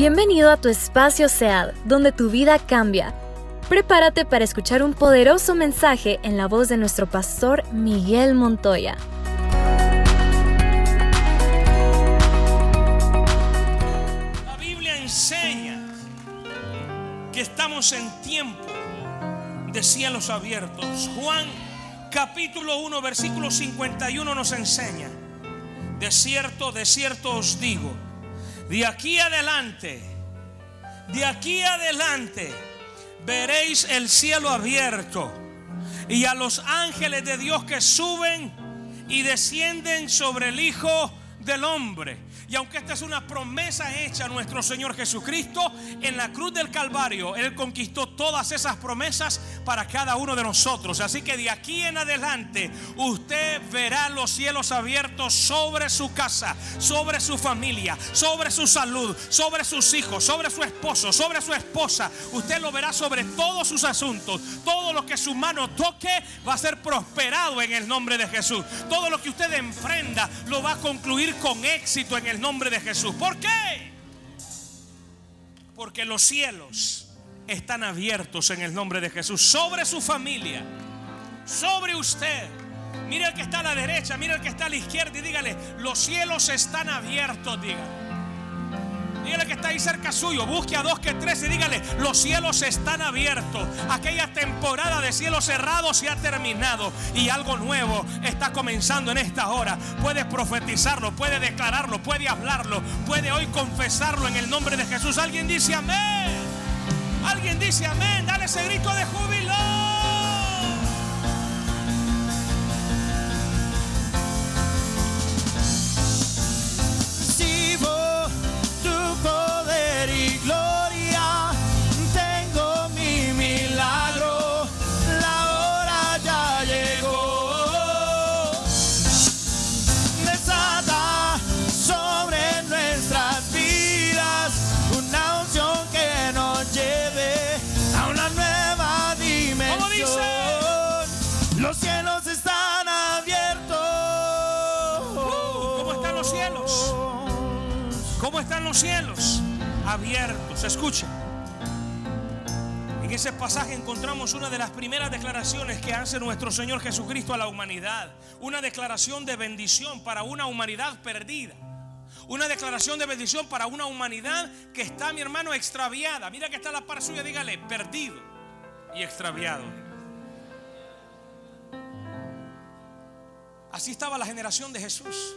Bienvenido a tu espacio SEAD, donde tu vida cambia. Prepárate para escuchar un poderoso mensaje en la voz de nuestro pastor Miguel Montoya. La Biblia enseña que estamos en tiempo de cielos abiertos. Juan capítulo 1 versículo 51 nos enseña, de cierto, de cierto os digo, de aquí adelante, de aquí adelante, veréis el cielo abierto y a los ángeles de Dios que suben y descienden sobre el Hijo del Hombre. Y aunque esta es una promesa hecha a nuestro Señor Jesucristo, en la cruz del Calvario, Él conquistó todas esas promesas para cada uno de nosotros. Así que de aquí en adelante, usted verá los cielos abiertos sobre su casa, sobre su familia, sobre su salud, sobre sus hijos, sobre su esposo, sobre su esposa. Usted lo verá sobre todos sus asuntos. Todo lo que su mano toque va a ser prosperado en el nombre de Jesús. Todo lo que usted emprenda lo va a concluir con éxito en el nombre de Jesús. ¿Por qué? Porque los cielos están abiertos en el nombre de Jesús sobre su familia, sobre usted. Mira el que está a la derecha, mira el que está a la izquierda y dígale, los cielos están abiertos, dígale. Dígale que está ahí cerca suyo. Busque a dos que tres y dígale, los cielos están abiertos. Aquella temporada de cielos cerrados se ha terminado y algo nuevo está comenzando en esta hora. Puede profetizarlo, puede declararlo, puede hablarlo, puede hoy confesarlo en el nombre de Jesús. Alguien dice amén. Alguien dice amén. Dale ese grito de júbilo. ¿Cómo están los cielos? Abiertos. Escucha. En ese pasaje encontramos una de las primeras declaraciones que hace nuestro Señor Jesucristo a la humanidad. Una declaración de bendición para una humanidad perdida. Una declaración de bendición para una humanidad que está, mi hermano, extraviada. Mira que está la par suya, dígale, perdido y extraviado. Así estaba la generación de Jesús.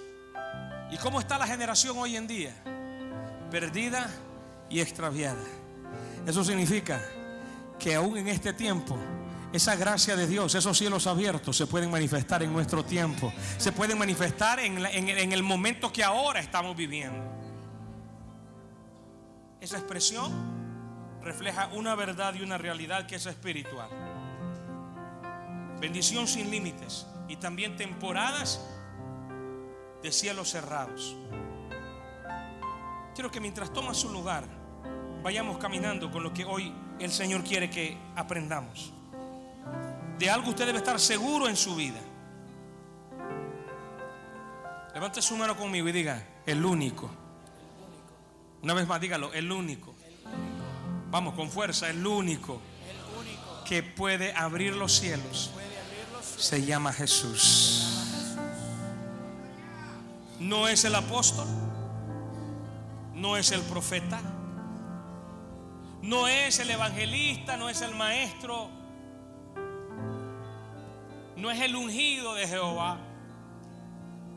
¿Y cómo está la generación hoy en día? Perdida y extraviada. Eso significa que aún en este tiempo, esa gracia de Dios, esos cielos abiertos se pueden manifestar en nuestro tiempo. Se pueden manifestar en, en el momento que ahora estamos viviendo. Esa expresión refleja una verdad y una realidad que es espiritual. Bendición sin límites y también temporadas de cielos cerrados. Quiero que mientras toma su lugar, vayamos caminando con lo que hoy el Señor quiere que aprendamos. De algo usted debe estar seguro en su vida. Levante su mano conmigo y diga, el único. Una vez más, dígalo, el único. Vamos, con fuerza, el único que puede abrir los cielos se llama Jesús. No es el apóstol, no es el profeta, no es el evangelista, no es el maestro, no es el ungido de Jehová.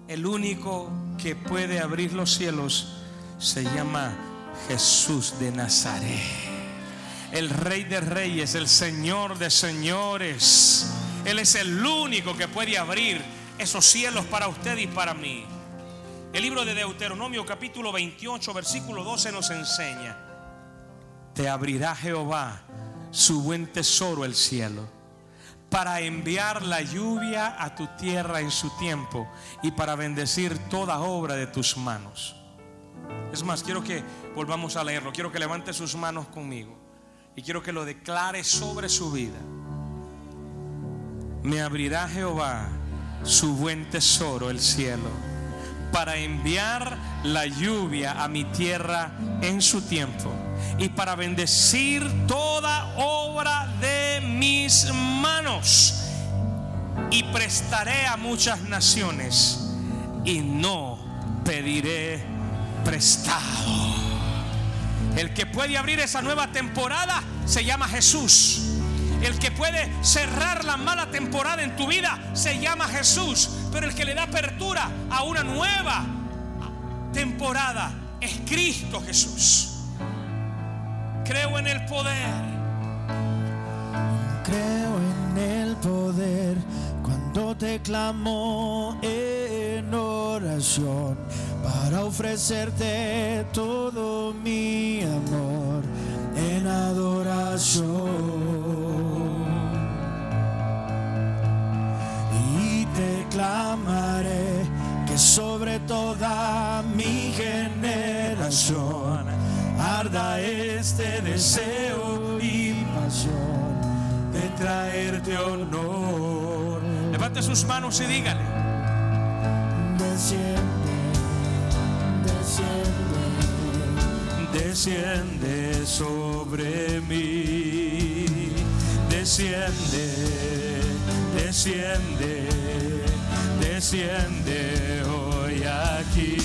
El único que puede abrir los cielos se llama Jesús de Nazaret. El rey de reyes, el señor de señores. Él es el único que puede abrir esos cielos para usted y para mí. El libro de Deuteronomio capítulo 28 versículo 12 nos enseña. Te abrirá Jehová su buen tesoro el cielo para enviar la lluvia a tu tierra en su tiempo y para bendecir toda obra de tus manos. Es más, quiero que volvamos a leerlo. Quiero que levante sus manos conmigo y quiero que lo declare sobre su vida. Me abrirá Jehová su buen tesoro, el cielo, para enviar la lluvia a mi tierra en su tiempo y para bendecir toda obra de mis manos. Y prestaré a muchas naciones y no pediré prestado. El que puede abrir esa nueva temporada se llama Jesús. El que puede cerrar la mala temporada en tu vida se llama Jesús. Pero el que le da apertura a una nueva temporada es Cristo Jesús. Creo en el poder. Creo en el poder cuando te clamo en oración para ofrecerte todo mi amor en adoración. Te clamaré que sobre toda mi generación arda este deseo y pasión de traerte honor. Levante sus manos y dígale. Desciende, desciende, desciende sobre mí. Desciende, desciende, desciende hoy aquí.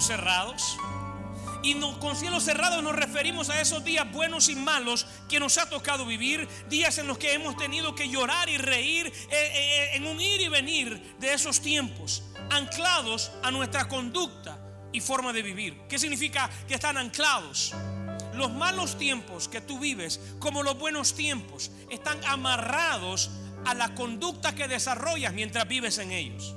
Cerrados. Y con cielos cerrados nos referimos a esos días buenos y malos que nos ha tocado vivir, días en los que hemos tenido que llorar y reír eh, eh, en un ir y venir de esos tiempos, anclados a nuestra conducta y forma de vivir. ¿Qué significa que están anclados? Los malos tiempos que tú vives, como los buenos tiempos, están amarrados a la conducta que desarrollas mientras vives en ellos.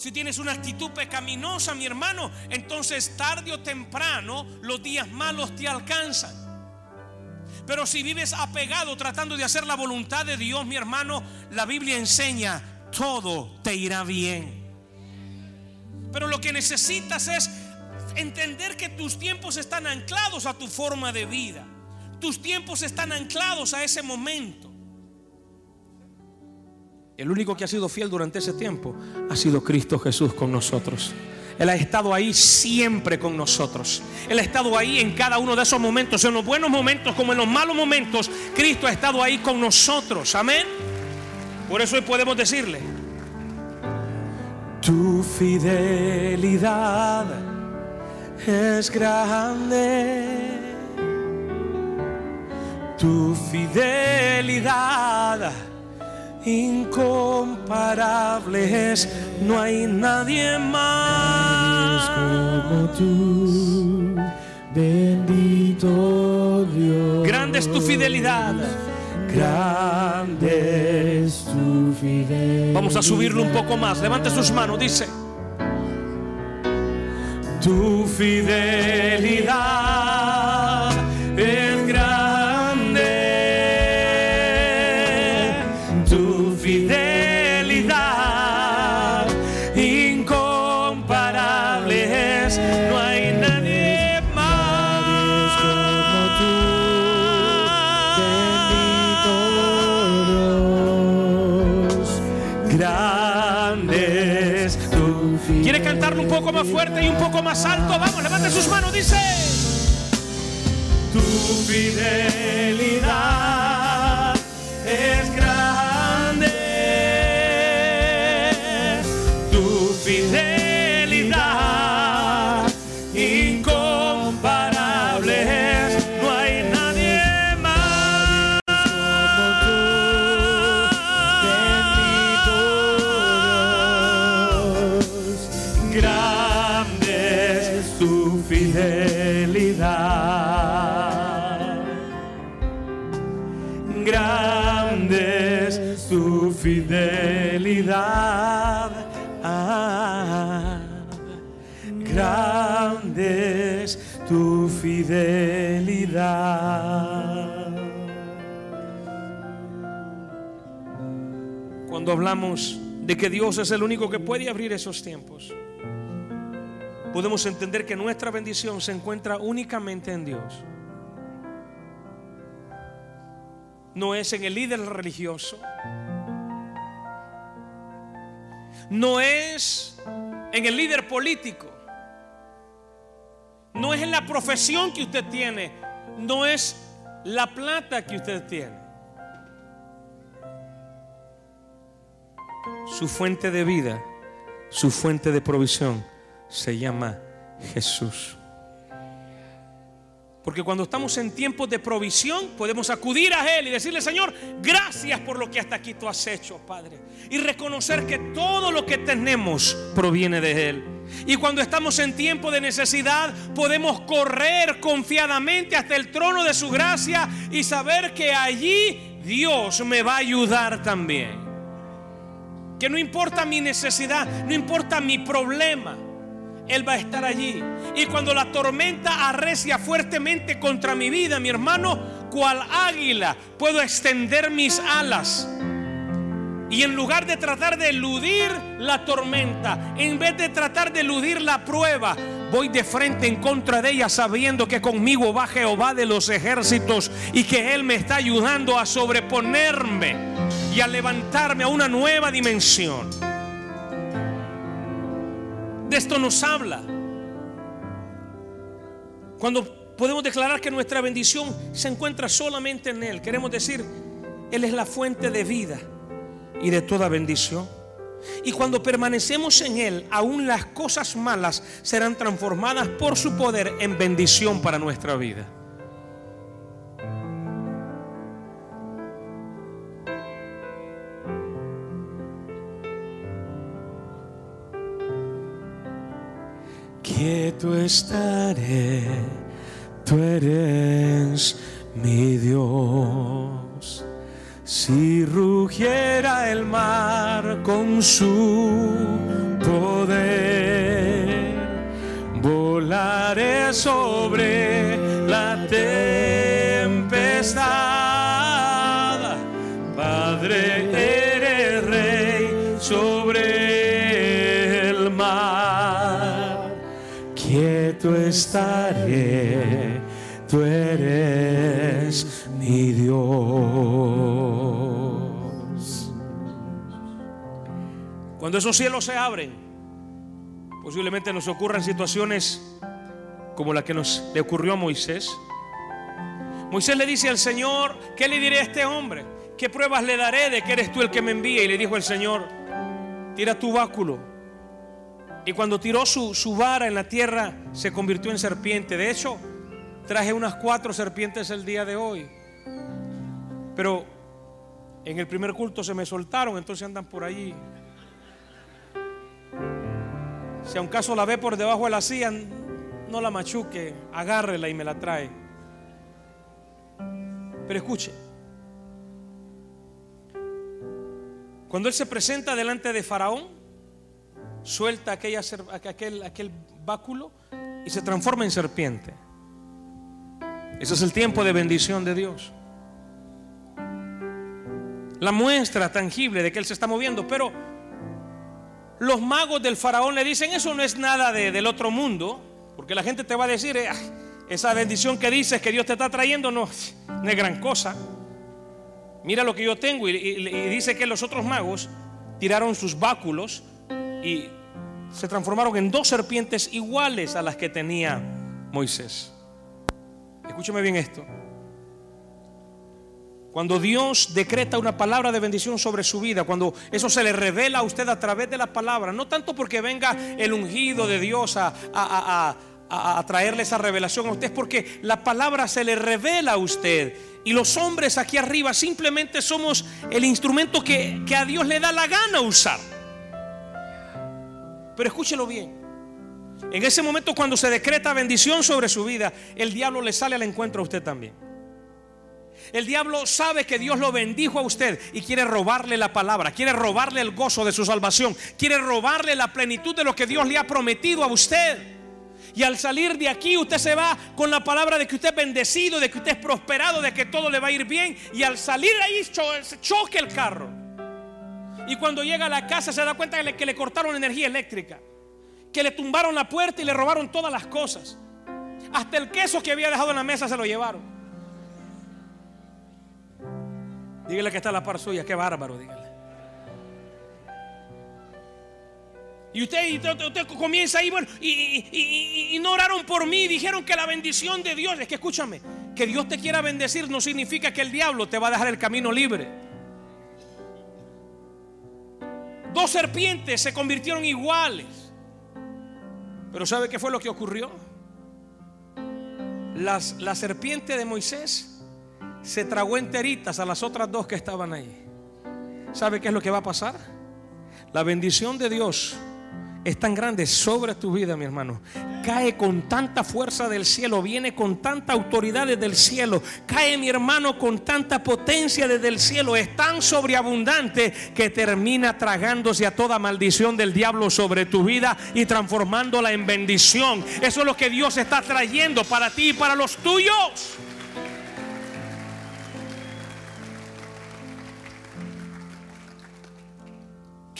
Si tienes una actitud pecaminosa, mi hermano, entonces tarde o temprano los días malos te alcanzan. Pero si vives apegado tratando de hacer la voluntad de Dios, mi hermano, la Biblia enseña, todo te irá bien. Pero lo que necesitas es entender que tus tiempos están anclados a tu forma de vida. Tus tiempos están anclados a ese momento. El único que ha sido fiel durante ese tiempo ha sido Cristo Jesús con nosotros. Él ha estado ahí siempre con nosotros. Él ha estado ahí en cada uno de esos momentos, en los buenos momentos como en los malos momentos. Cristo ha estado ahí con nosotros. Amén. Por eso hoy podemos decirle, Tu fidelidad es grande. Tu fidelidad incomparable es. No hay nadie más como tú, bendito Dios. grande es tu fidelidad. Grande es tu fidelidad. Vamos a subirlo un poco más. Levante sus manos, dice. Tu fidelidad un poco más alto? Vamos, levante sus manos, dice. Tu de que Dios es el único que puede abrir esos tiempos, podemos entender que nuestra bendición se encuentra únicamente en Dios. No es en el líder religioso. No es en el líder político. No es en la profesión que usted tiene. No es la plata que usted tiene. Su fuente de vida, su fuente de provisión se llama Jesús. Porque cuando estamos en tiempos de provisión, podemos acudir a Él y decirle, Señor, gracias por lo que hasta aquí tú has hecho, Padre. Y reconocer que todo lo que tenemos proviene de Él. Y cuando estamos en tiempo de necesidad, podemos correr confiadamente hasta el trono de su gracia y saber que allí Dios me va a ayudar también. Que no importa mi necesidad, no importa mi problema. Él va a estar allí. Y cuando la tormenta arrecia fuertemente contra mi vida, mi hermano, cual águila, puedo extender mis alas. Y en lugar de tratar de eludir la tormenta, en vez de tratar de eludir la prueba, voy de frente en contra de ella sabiendo que conmigo va Jehová de los ejércitos y que Él me está ayudando a sobreponerme y a levantarme a una nueva dimensión. De esto nos habla. Cuando podemos declarar que nuestra bendición se encuentra solamente en Él, queremos decir, Él es la fuente de vida y de toda bendición. Y cuando permanecemos en Él, aún las cosas malas serán transformadas por su poder en bendición para nuestra vida. Quieto estaré, tú eres mi Dios. Si rugiera el mar con su poder, volaré sobre la tempestad. Padre, eres rey sobre el mar. Quieto estaré, tú eres Cuando esos cielos se abren, posiblemente nos ocurran situaciones como la que nos le ocurrió a Moisés. Moisés le dice al Señor, ¿qué le diré a este hombre? ¿Qué pruebas le daré de que eres tú el que me envía? Y le dijo el Señor, tira tu báculo. Y cuando tiró su, su vara en la tierra, se convirtió en serpiente. De hecho, traje unas cuatro serpientes el día de hoy. Pero en el primer culto se me soltaron, entonces andan por allí. Si a un caso la ve por debajo de la silla, no la machuque, agárrela y me la trae. Pero escuche, cuando él se presenta delante de Faraón, suelta aquella, aquel, aquel báculo y se transforma en serpiente. Ese es el tiempo de bendición de Dios. La muestra tangible de que Él se está moviendo, pero los magos del faraón le dicen, eso no es nada de- del otro mundo, porque la gente te va a decir, "Eh, esa bendición que dices que Dios te está trayendo no, es gran cosa. Mira lo que yo tengo. Y, y- dice que los otros magos tiraron sus báculos y se transformaron en dos serpientes iguales a las que tenía Moisés. Escúcheme bien esto. Cuando Dios decreta una palabra de bendición sobre su vida, cuando eso se le revela a usted a través de la palabra, no tanto porque venga el ungido de Dios a, traerle esa revelación a usted, es porque la palabra se le revela a usted. Y los hombres aquí arriba simplemente somos el instrumento que, que a Dios le da la gana usar. Pero escúchelo bien. En ese momento cuando se decreta bendición sobre su vida, el diablo le sale al encuentro a usted también. El diablo sabe que Dios lo bendijo a usted y quiere robarle la palabra, quiere robarle el gozo de su salvación, quiere robarle la plenitud de lo que Dios le ha prometido a usted. Y al salir de aquí usted se va con la palabra de que usted es bendecido, de que usted es prosperado, de que todo le va a ir bien. Y al salir ahí choque el carro. Y cuando llega a la casa se da cuenta que le, que le cortaron energía eléctrica, que le tumbaron la puerta y le robaron todas las cosas. Hasta el queso que había dejado en la mesa se lo llevaron. Dígale que está la par suya, qué bárbaro, dígale. Y usted, usted, comienza ahí, bueno, y, no oraron por mí, dijeron que la bendición de Dios, es que escúchame, que Dios te quiera bendecir no significa que el diablo te va a dejar el camino libre. Dos serpientes se convirtieron iguales. Pero ¿sabe qué fue lo que ocurrió? Las, la serpiente de Moisés se tragó enteritas a las otras dos que estaban ahí. ¿Sabe qué es lo que va a pasar? La bendición de Dios es tan grande sobre tu vida, mi hermano. Cae con tanta fuerza del cielo, viene con tanta autoridad desde el cielo. Cae, mi hermano, con tanta potencia desde el cielo. Es tan sobreabundante que termina tragándose a toda maldición del diablo sobre tu vida y transformándola en bendición. Eso es lo que Dios está trayendo para ti y para los tuyos.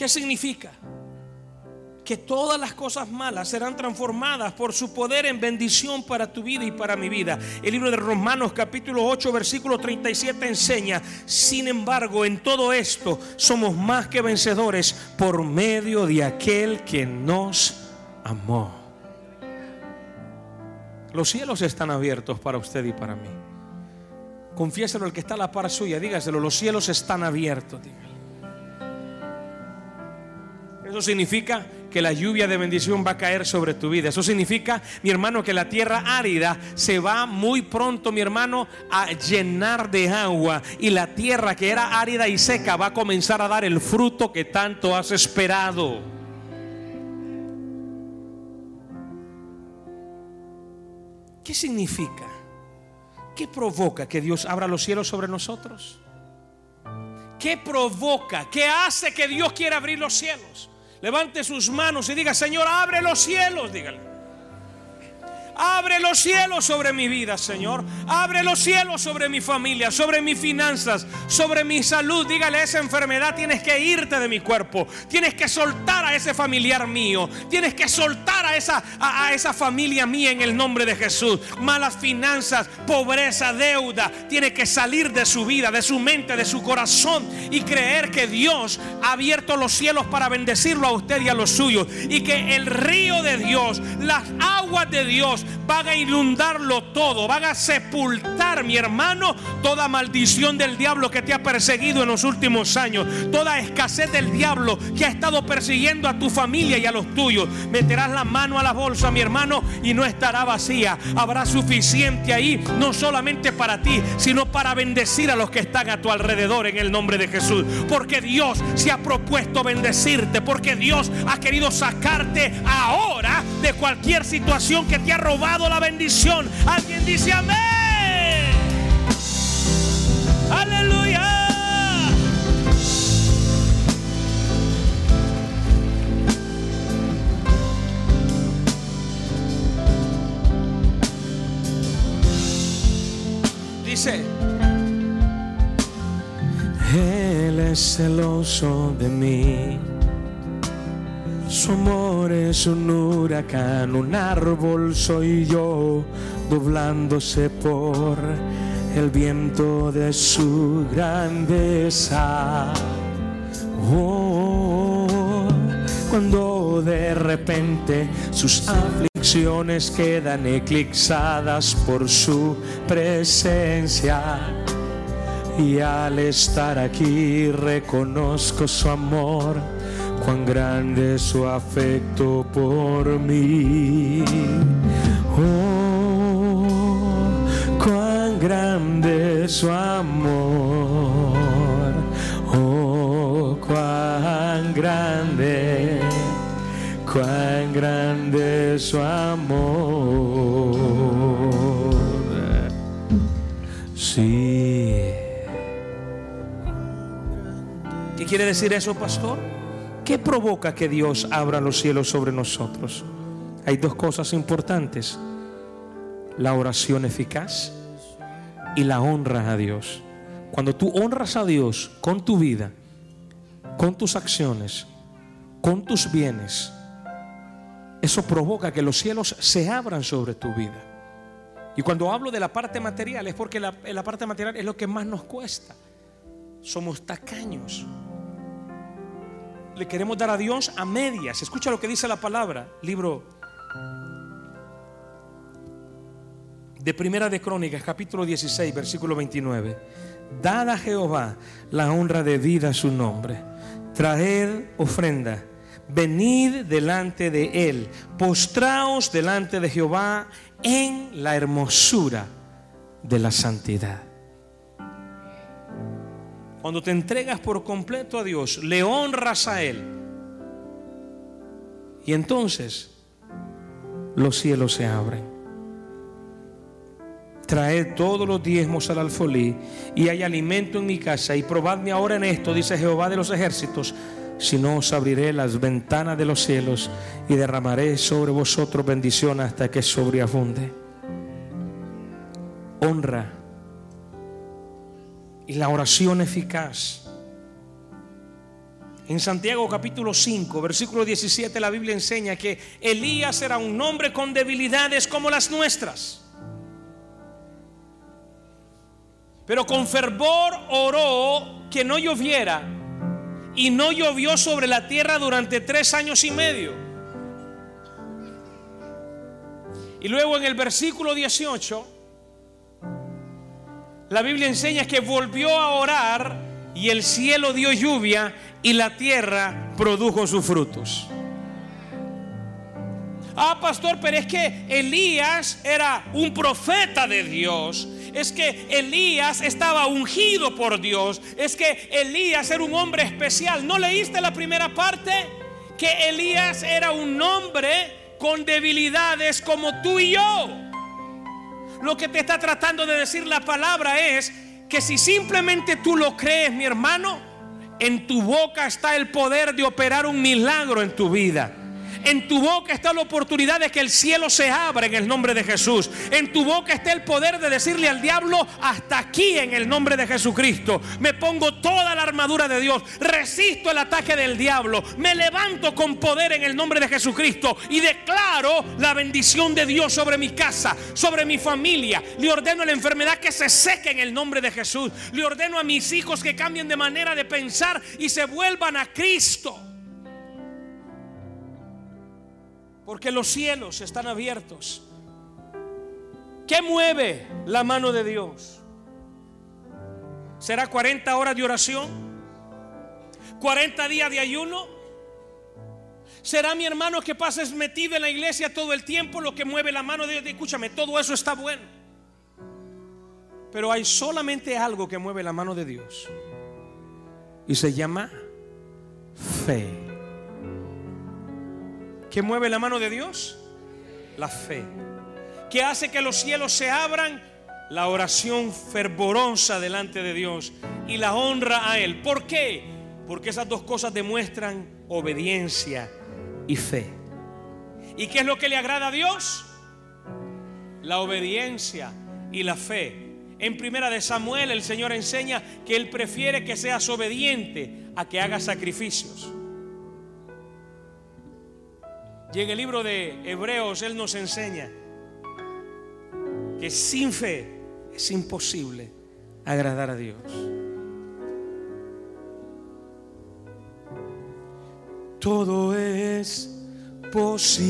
¿Qué significa? que todas las cosas malas serán transformadas por su poder en bendición para tu vida y para mi vida. El libro de Romanos capítulo 8 versículo 37 enseña, sin embargo, en todo esto somos más que vencedores por medio de aquel que nos amó. Los cielos están abiertos para usted y para mí. Confiéselo el que está a la par suya, dígaselo, los cielos están abiertos. Eso significa que la lluvia de bendición va a caer sobre tu vida. Eso significa, mi hermano, que la tierra árida se va muy pronto, mi hermano, a llenar de agua. Y la tierra que era árida y seca va a comenzar a dar el fruto que tanto has esperado. ¿Qué significa? ¿Qué provoca que Dios abra los cielos sobre nosotros? ¿Qué provoca? ¿Qué hace que Dios quiera abrir los cielos? Levante sus manos y diga, Señor, abre los cielos, dígale. Abre los cielos sobre mi vida, Señor. Abre los cielos sobre mi familia, sobre mis finanzas, sobre mi salud. Dígale, esa enfermedad tienes que irte de mi cuerpo. Tienes que soltar a ese familiar mío. Tienes que soltar a esa, a, esa familia mía en el nombre de Jesús. Malas finanzas, pobreza, deuda. Tiene que salir de su vida, de su mente, de su corazón y creer que Dios ha abierto los cielos para bendecirlo a usted y a los suyos. Y que el río de Dios, las aguas de Dios, van a inundarlo todo, van a sepultar, mi hermano, toda maldición del diablo que te ha perseguido en los últimos años, toda escasez del diablo que ha estado persiguiendo a tu familia y a los tuyos. Meterás la mano a la bolsa, mi hermano, y no estará vacía. Habrá suficiente ahí, no solamente para ti, sino para bendecir a los que están a tu alrededor en el nombre de Jesús. Porque Dios se ha propuesto bendecirte, porque Dios ha querido sacarte ahora de cualquier situación que te ha robado la bendición. Alguien dice amén. Aleluya. Dice, Él es celoso de mí su amor es un huracán, un árbol soy yo, doblándose por el viento de su grandeza. Oh, cuando de repente sus aflicciones quedan eclipsadas por su presencia. Y al estar aquí reconozco su amor cuán grande es su afecto por mí. Oh, cuán grande es su amor. Oh, cuán grande, cuán grande es su amor. Sí. ¿Qué quiere decir eso, pastor? ¿Qué provoca que Dios abra los cielos sobre nosotros? Hay dos cosas importantes. La oración eficaz y la honra a Dios. Cuando tú honras a Dios con tu vida, con tus acciones, con tus bienes, eso provoca que los cielos se abran sobre tu vida. Y cuando hablo de la parte material es porque la, la parte material es lo que más nos cuesta. Somos tacaños. Le queremos dar a Dios a medias. Escucha lo que dice la palabra, libro de Primera de Crónicas, capítulo 16, versículo 29. Dad a Jehová la honra de vida a su nombre. Traed ofrenda. Venid delante de él. Postraos delante de Jehová en la hermosura de la santidad. Cuando te entregas por completo a Dios, le honras a Él. Y entonces los cielos se abren. Traed todos los diezmos al alfolí y hay alimento en mi casa. Y probadme ahora en esto, dice Jehová de los ejércitos, si no os abriré las ventanas de los cielos y derramaré sobre vosotros bendición hasta que sobreabunde. Honra y la oración eficaz. En Santiago capítulo 5, versículo 17, la Biblia enseña que Elías era un hombre con debilidades como las nuestras. Pero con fervor oró que no lloviera y no llovió sobre la tierra durante tres años y medio. Y luego en el versículo 18, la Biblia enseña que volvió a orar y el cielo dio lluvia y la tierra produjo sus frutos. Ah, pastor, pero es que Elías era un profeta de Dios. Es que Elías estaba ungido por Dios. Es que Elías era un hombre especial. ¿No leíste la primera parte? Que Elías era un hombre con debilidades como tú y yo. Lo que te está tratando de decir la palabra es que si simplemente tú lo crees, mi hermano, en tu boca está el poder de operar un milagro en tu vida. En tu boca está la oportunidad de que el cielo se abra en el nombre de Jesús. En tu boca está el poder de decirle al diablo, hasta aquí en el nombre de Jesucristo. Me pongo toda la armadura de Dios. Resisto el ataque del diablo. Me levanto con poder en el nombre de Jesucristo. Y declaro la bendición de Dios sobre mi casa, sobre mi familia. Le ordeno a la enfermedad que se seque en el nombre de Jesús. Le ordeno a mis hijos que cambien de manera de pensar y se vuelvan a Cristo. Porque los cielos están abiertos. ¿Qué mueve la mano de Dios? ¿Será 40 horas de oración? ¿40 días de ayuno? ¿Será mi hermano que pases metido en la iglesia todo el tiempo lo que mueve la mano de Dios? Escúchame, todo eso está bueno. Pero hay solamente algo que mueve la mano de Dios. Y se llama fe. ¿Qué mueve la mano de Dios? La fe. ¿Qué hace que los cielos se abran? La oración fervorosa delante de Dios y la honra a Él. ¿Por qué? Porque esas dos cosas demuestran obediencia y fe. ¿Y qué es lo que le agrada a Dios? La obediencia y la fe. En primera de Samuel el Señor enseña que Él prefiere que seas obediente a que hagas sacrificios. Y en el libro de Hebreos Él nos enseña que sin fe es imposible agradar a Dios. Todo es posible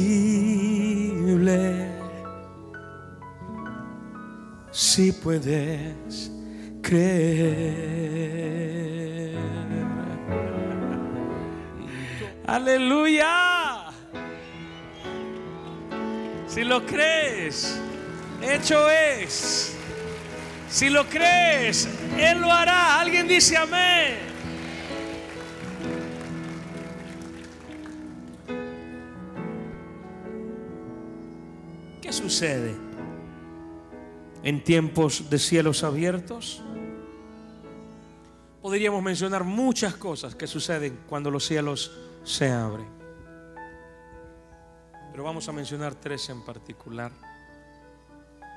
si puedes creer. Aleluya. Si lo crees, hecho es. Si lo crees, Él lo hará. Alguien dice amén. ¿Qué sucede en tiempos de cielos abiertos? Podríamos mencionar muchas cosas que suceden cuando los cielos se abren. Pero vamos a mencionar tres en particular.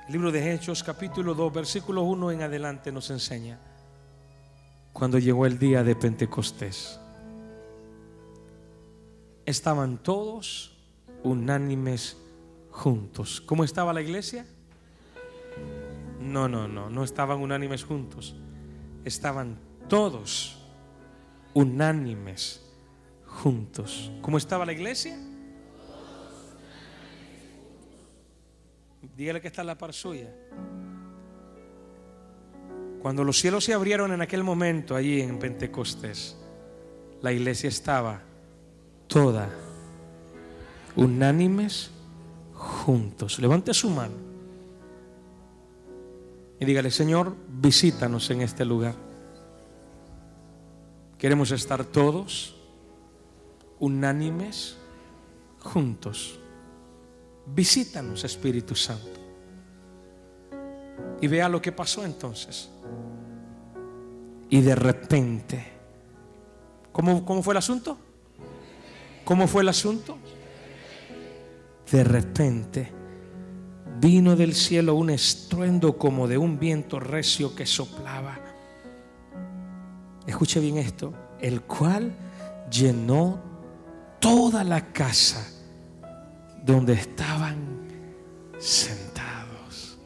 El libro de Hechos, capítulo 2, versículo 1 en adelante nos enseña cuando llegó el día de Pentecostés. Estaban todos unánimes juntos. ¿Cómo estaba la iglesia? No, no, no, no estaban unánimes juntos. Estaban todos unánimes juntos. ¿Cómo estaba la iglesia? Dígale que está en la par suya. Cuando los cielos se abrieron en aquel momento allí en Pentecostés, la iglesia estaba toda unánimes juntos. Levante su mano y dígale, Señor, visítanos en este lugar. Queremos estar todos unánimes juntos. Visítanos, Espíritu Santo. Y vea lo que pasó entonces. Y de repente, ¿cómo, cómo fue el asunto? ¿Cómo fue el asunto? De repente vino del cielo un estruendo como de un viento recio que soplaba. Escuche bien esto, el cual llenó toda la casa donde estaban sentados.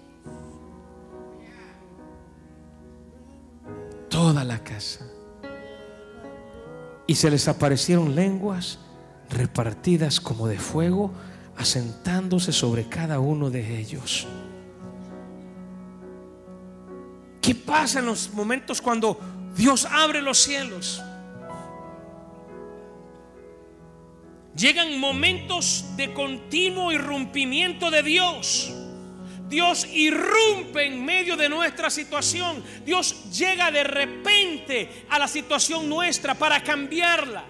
Toda la casa. Y se les aparecieron lenguas repartidas como de fuego, asentándose sobre cada uno de ellos. ¿Qué pasa en los momentos cuando Dios abre los cielos? Llegan momentos de continuo irrumpimiento de Dios. Dios irrumpe en medio de nuestra situación. Dios llega de repente a la situación nuestra para cambiarla.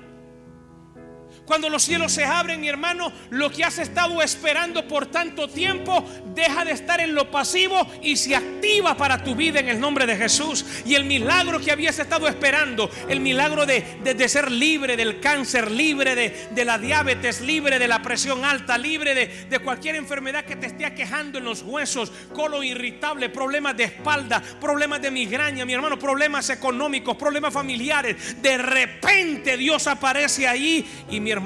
Cuando los cielos se abren, mi hermano, lo que has estado esperando por tanto tiempo deja de estar en lo pasivo y se activa para tu vida en el nombre de Jesús. Y el milagro que habías estado esperando, el milagro de, ser libre del cáncer, libre de, la diabetes, libre de la presión alta, libre de, de cualquier enfermedad que te esté aquejando en los huesos, colon irritable, problemas de espalda, problemas de migraña, mi hermano, problemas económicos, problemas familiares. De repente Dios aparece ahí y mi hermano,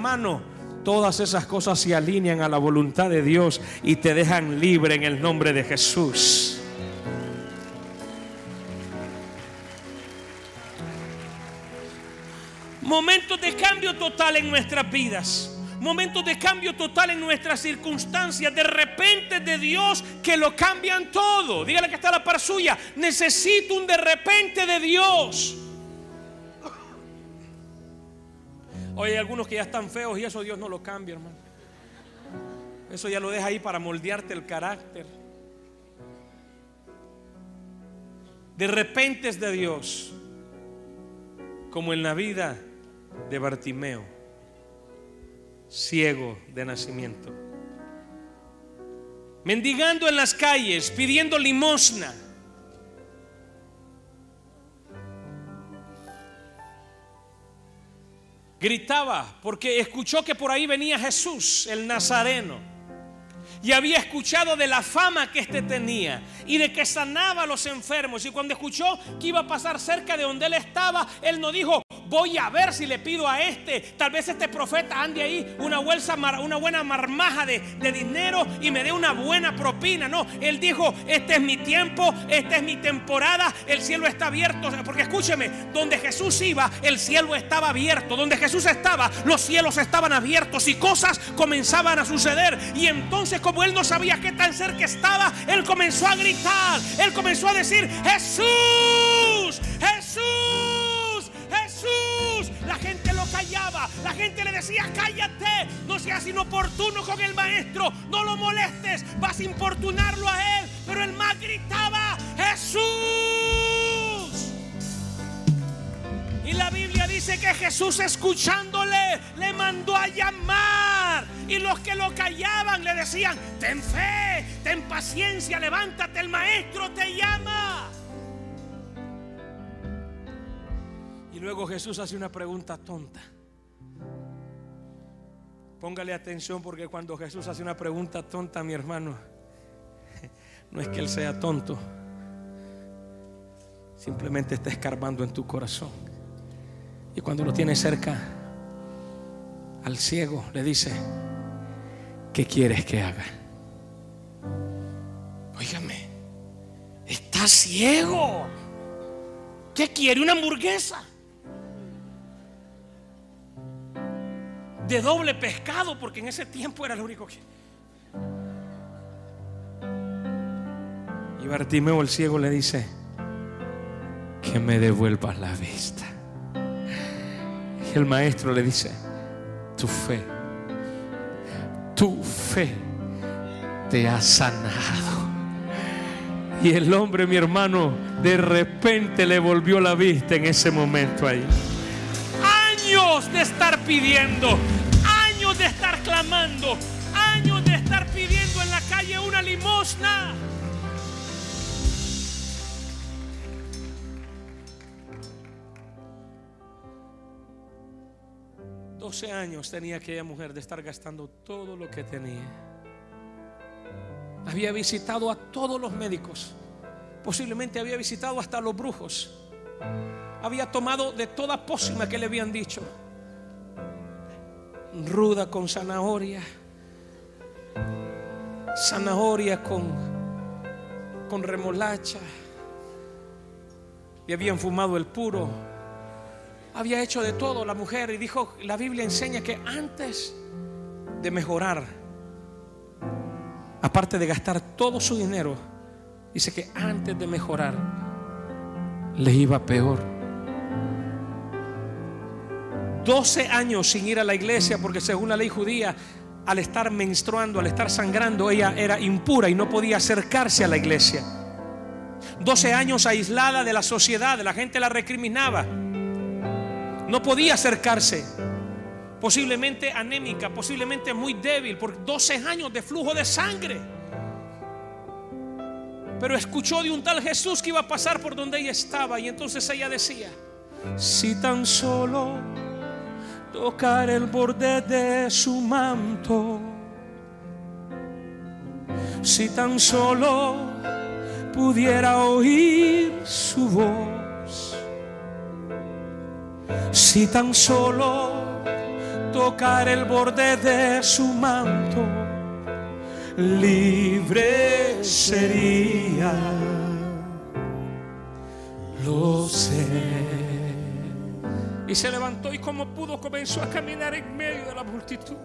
todas esas cosas se alinean a la voluntad de Dios y te dejan libre en el nombre de Jesús. Momentos de cambio total en nuestras vidas. Momentos de cambio total en nuestras circunstancias. De repente de Dios que lo cambian todo. Dígale que está la par suya. Necesito un de repente de Dios. Hoy hay algunos que ya están feos y eso Dios no lo cambia, hermano. Eso ya lo deja ahí para moldearte el carácter. De repente es de Dios, como en la vida de Bartimeo, ciego de nacimiento, mendigando en las calles, pidiendo limosna. Gritaba porque escuchó que por ahí venía Jesús, el Nazareno. Y había escuchado de la fama que éste tenía y de que sanaba a los enfermos. Y cuando escuchó que iba a pasar cerca de donde él estaba, él no dijo, voy a ver si le pido a este, tal vez este profeta ande ahí una, bolsa, una buena marmaja de, de dinero y me dé una buena propina. No, él dijo, este es mi tiempo, esta es mi temporada, el cielo está abierto. Porque escúcheme, donde Jesús iba, el cielo estaba abierto. Donde Jesús estaba, los cielos estaban abiertos y cosas comenzaban a suceder. Y entonces como él no sabía qué tan cerca estaba, él comenzó a gritar, él comenzó a decir, Jesús, Jesús. Jesús. La gente lo callaba. La gente le decía, cállate. No seas inoportuno con el maestro. No lo molestes. Vas a importunarlo a él. Pero el más gritaba, Jesús. Dice que Jesús escuchándole le mandó a llamar. Y los que lo callaban le decían, ten fe, ten paciencia, levántate, el maestro te llama. luego Jesús hace una pregunta tonta. Póngale atención porque cuando Jesús hace una pregunta tonta, mi hermano, no es que Él sea tonto, simplemente está escarbando en tu corazón. Y cuando lo tiene cerca, al ciego le dice, ¿qué quieres que haga? Óigame, está ciego. ¿Qué quiere? ¿Una hamburguesa? De doble pescado, porque en ese tiempo era lo único que... Y Bartimeo el ciego le dice, que me devuelvas la vista. El maestro le dice, tu fe, tu fe te ha sanado. Y el hombre, mi hermano, de repente le volvió la vista en ese momento ahí. Años de estar pidiendo, años de estar clamando, años de estar pidiendo en la calle una limosna. 12 años tenía aquella mujer de estar gastando todo lo que tenía. Había visitado a todos los médicos. Posiblemente había visitado hasta los brujos. Había tomado de toda pócima que le habían dicho. Ruda con zanahoria. Zanahoria con, con remolacha. Y habían fumado el puro había hecho de todo la mujer y dijo, la Biblia enseña que antes de mejorar, aparte de gastar todo su dinero, dice que antes de mejorar, le iba peor. 12 años sin ir a la iglesia porque según la ley judía, al estar menstruando, al estar sangrando, ella era impura y no podía acercarse a la iglesia. 12 años aislada de la sociedad, la gente la recriminaba. No podía acercarse. Posiblemente anémica, posiblemente muy débil por 12 años de flujo de sangre. Pero escuchó de un tal Jesús que iba a pasar por donde ella estaba y entonces ella decía, si tan solo tocar el borde de su manto, si tan solo pudiera oír su voz si tan solo tocar el borde de su manto, libre sería. Lo sé. Y se levantó y como pudo comenzó a caminar en medio de la multitud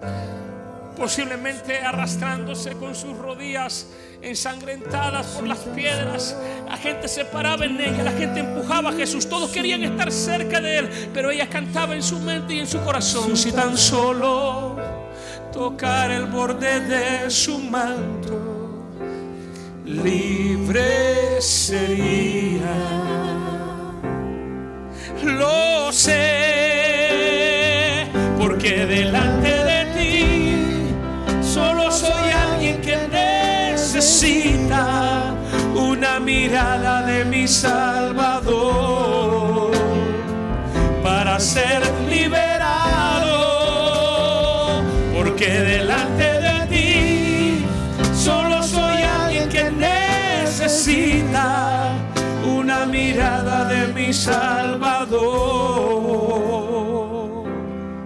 posiblemente arrastrándose con sus rodillas ensangrentadas por las piedras. La gente se paraba en ella, la gente empujaba a Jesús, todos querían estar cerca de él, pero ella cantaba en su mente y en su corazón, si tan solo tocar el borde de su manto, libre sería. Lo sé, Salvador para ser liberado, porque delante de ti solo soy alguien que necesita una mirada de mi Salvador.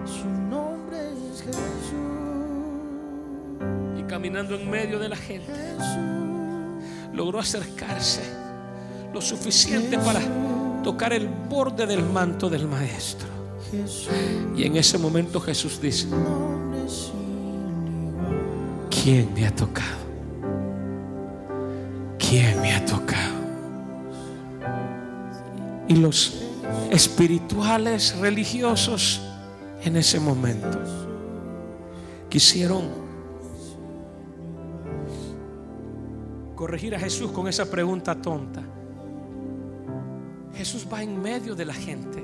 Su nombre es Jesús. Y caminando en medio de la gente logró acercarse lo suficiente para tocar el borde del manto del maestro. Y en ese momento Jesús dice, ¿quién me ha tocado? ¿Quién me ha tocado? Y los espirituales religiosos en ese momento quisieron corregir a Jesús con esa pregunta tonta. Jesús va en medio de la gente,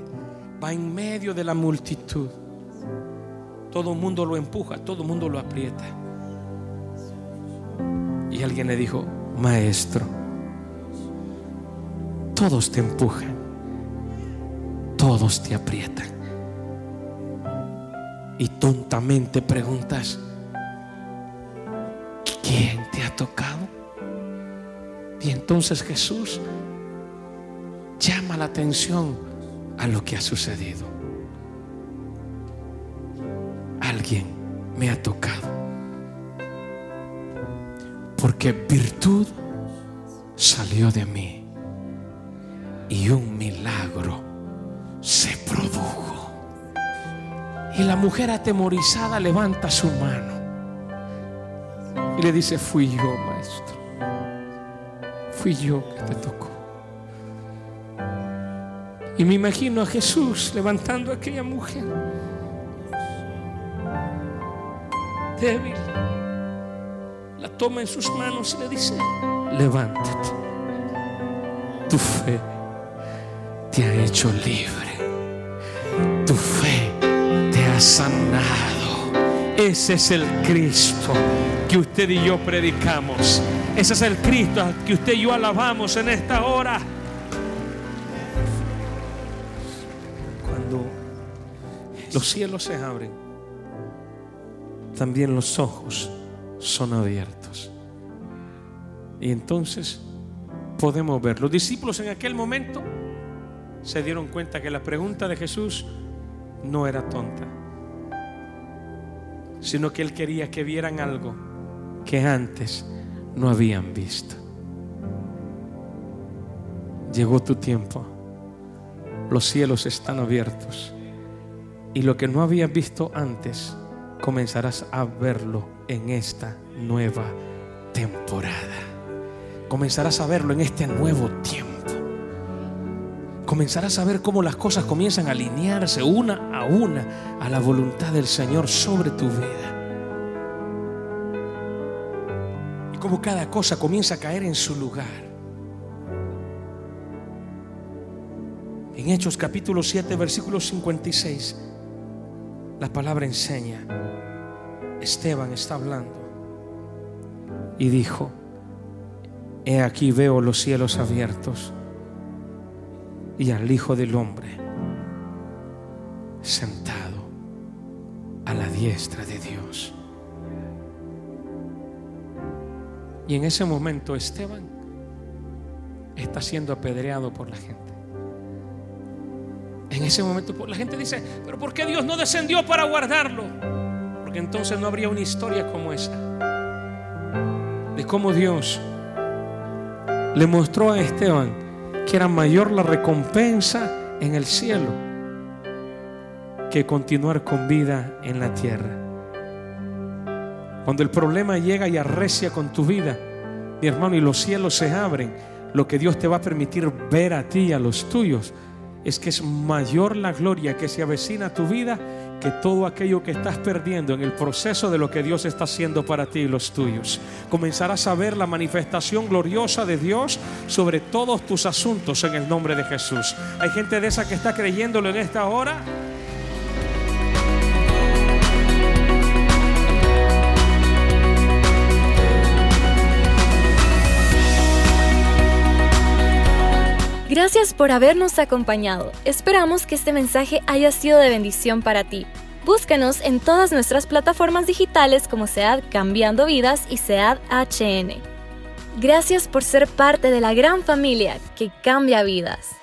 va en medio de la multitud. Todo el mundo lo empuja, todo el mundo lo aprieta. Y alguien le dijo, maestro, todos te empujan, todos te aprietan. Y tontamente preguntas, ¿quién te ha tocado? Y entonces Jesús llama la atención a lo que ha sucedido. Alguien me ha tocado. Porque virtud salió de mí y un milagro se produjo. Y la mujer atemorizada levanta su mano y le dice, fui yo, maestro. Fui yo que te tocó. Y me imagino a Jesús levantando a aquella mujer. Débil. La toma en sus manos y le dice, levántate. Tu fe te ha hecho libre. Tu fe te ha sanado. Ese es el Cristo que usted y yo predicamos. Ese es el Cristo que usted y yo alabamos en esta hora. Los cielos se abren, también los ojos son abiertos. Y entonces podemos ver. Los discípulos en aquel momento se dieron cuenta que la pregunta de Jesús no era tonta, sino que él quería que vieran algo que antes no habían visto. Llegó tu tiempo, los cielos están abiertos y lo que no habías visto antes, comenzarás a verlo en esta nueva temporada. Comenzarás a verlo en este nuevo tiempo comenzarás a ver cómo las cosas comienzan a alinearse una a una a la voluntad del Señor sobre tu vida. Y cómo cada cosa comienza a caer en su lugar. En Hechos capítulo 7, versículo 56, la palabra enseña, Esteban está hablando y dijo, he aquí veo los cielos abiertos y al Hijo del Hombre sentado a la diestra de Dios. Y en ese momento Esteban está siendo apedreado por la gente. En ese momento la gente dice, pero ¿por qué Dios no descendió para guardarlo? Porque entonces no habría una historia como esa. De cómo Dios le mostró a Esteban que era mayor la recompensa en el cielo que continuar con vida en la tierra. Cuando el problema llega y arrecia con tu vida, mi hermano, y los cielos se abren, lo que Dios te va a permitir ver a ti y a los tuyos es que es mayor la gloria que se avecina a tu vida que todo aquello que estás perdiendo en el proceso de lo que Dios está haciendo para ti y los tuyos. Comenzarás a ver la manifestación gloriosa de Dios sobre todos tus asuntos en el nombre de Jesús. Hay gente de esa que está creyéndolo en esta hora. Gracias por habernos acompañado. Esperamos que este mensaje haya sido de bendición para ti. Búscanos en todas nuestras plataformas digitales como SEAD Cambiando Vidas y SEAD HN. Gracias por ser parte de la gran familia que cambia vidas.